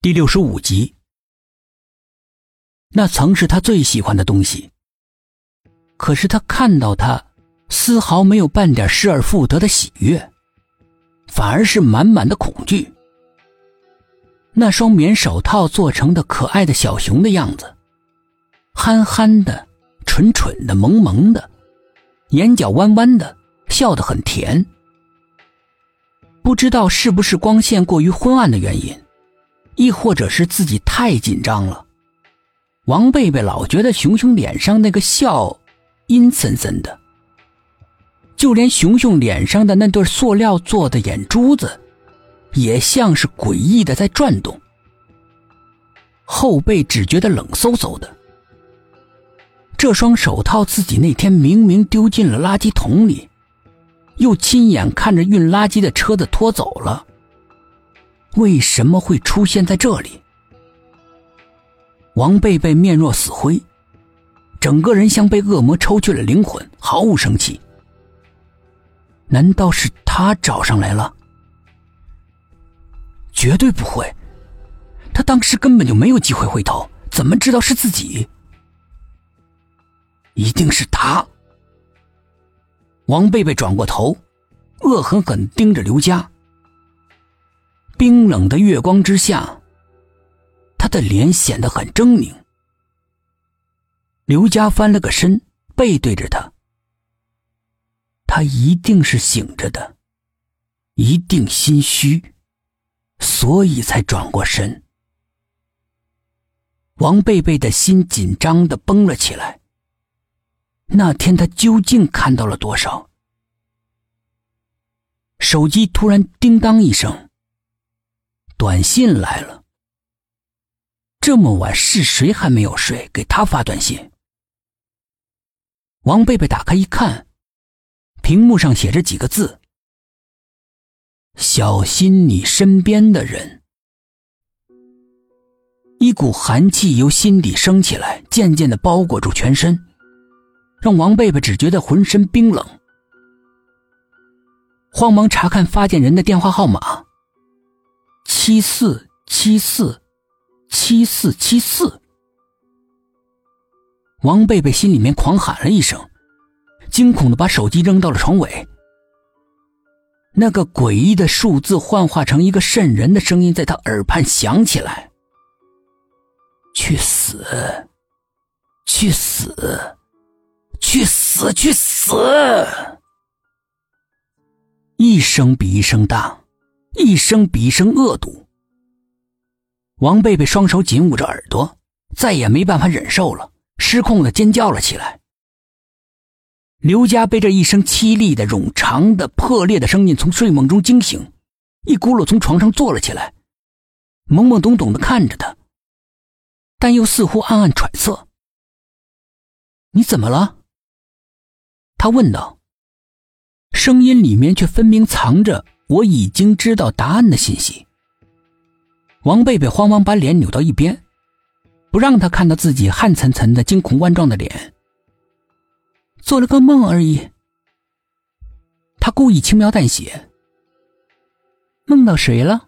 第六十五集，那曾是他最喜欢的东西。可是他看到他，丝毫没有半点失而复得的喜悦，反而是满满的恐惧。那双棉手套做成的可爱的小熊的样子，憨憨的、蠢蠢的、萌萌的，眼角弯弯的，笑得很甜。不知道是不是光线过于昏暗的原因。亦或者是自己太紧张了，王贝贝老觉得熊熊脸上那个笑阴森森的，就连熊熊脸上的那对塑料做的眼珠子，也像是诡异的在转动。后背只觉得冷飕飕的。这双手套自己那天明明丢进了垃圾桶里，又亲眼看着运垃圾的车子拖走了。为什么会出现在这里？王贝贝面若死灰，整个人像被恶魔抽去了灵魂，毫无生气。难道是他找上来了？绝对不会，他当时根本就没有机会回头，怎么知道是自己？一定是他。王贝贝转过头，恶狠狠盯着刘佳。冰冷的月光之下，他的脸显得很狰狞。刘佳翻了个身，背对着他。他一定是醒着的，一定心虚，所以才转过身。王贝贝的心紧张的绷了起来。那天他究竟看到了多少？手机突然叮当一声。短信来了。这么晚是谁还没有睡？给他发短信。王贝贝打开一看，屏幕上写着几个字：“小心你身边的人。”一股寒气由心底升起来，渐渐的包裹住全身，让王贝贝只觉得浑身冰冷。慌忙查看发件人的电话号码。七四七四，七四七四。王贝贝心里面狂喊了一声，惊恐的把手机扔到了床尾。那个诡异的数字幻化成一个瘆人的声音，在他耳畔响起来：“去死，去死，去死，去死！”一声比一声大。一声比一声恶毒。王贝贝双手紧捂着耳朵，再也没办法忍受了，失控的尖叫了起来。刘佳被这一声凄厉的、冗长的、破裂的声音从睡梦中惊醒，一咕噜从床上坐了起来，懵懵懂懂的看着他，但又似乎暗暗揣测：“你怎么了？”他问道，声音里面却分明藏着。我已经知道答案的信息。王贝贝慌忙把脸扭到一边，不让他看到自己汗涔涔的、惊恐万状的脸。做了个梦而已。他故意轻描淡写。梦到谁了？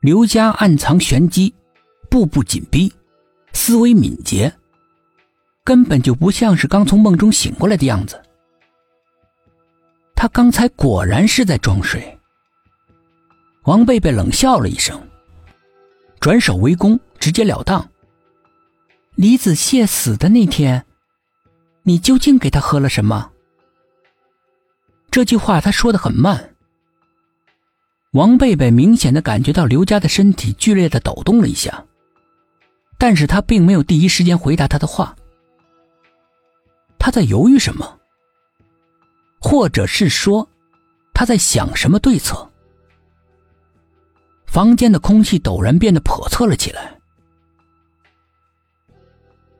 刘家暗藏玄机，步步紧逼，思维敏捷，根本就不像是刚从梦中醒过来的样子。他刚才果然是在装睡。王贝贝冷笑了一声，转手为攻，直截了当。李子谢死的那天，你究竟给他喝了什么？这句话他说的很慢。王贝贝明显的感觉到刘家的身体剧烈的抖动了一下，但是他并没有第一时间回答他的话。他在犹豫什么？或者是说，他在想什么对策？房间的空气陡然变得叵测了起来。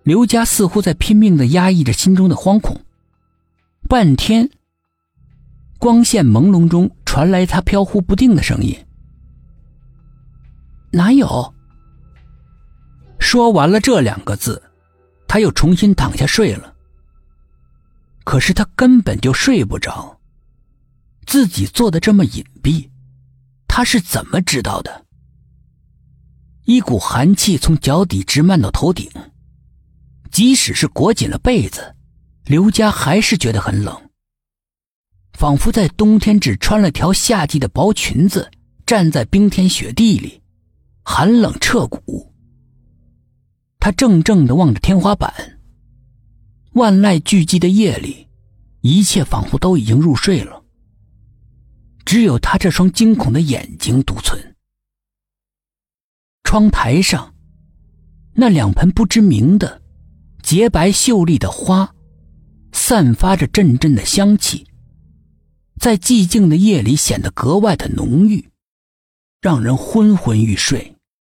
刘佳似乎在拼命的压抑着心中的惶恐。半天，光线朦胧中传来他飘忽不定的声音：“哪有？”说完了这两个字，他又重新躺下睡了。可是他根本就睡不着，自己做的这么隐蔽，他是怎么知道的？一股寒气从脚底直漫到头顶。即使是裹紧了被子，刘佳还是觉得很冷，仿佛在冬天只穿了条夏季的薄裙子，站在冰天雪地里，寒冷彻骨。他怔怔的望着天花板。万籁俱寂的夜里，一切仿佛都已经入睡了，只有他这双惊恐的眼睛独存。窗台上，那两盆不知名的、洁白秀丽的花，散发着阵阵的香气，在寂静的夜里显得格外的浓郁，让人昏昏欲睡。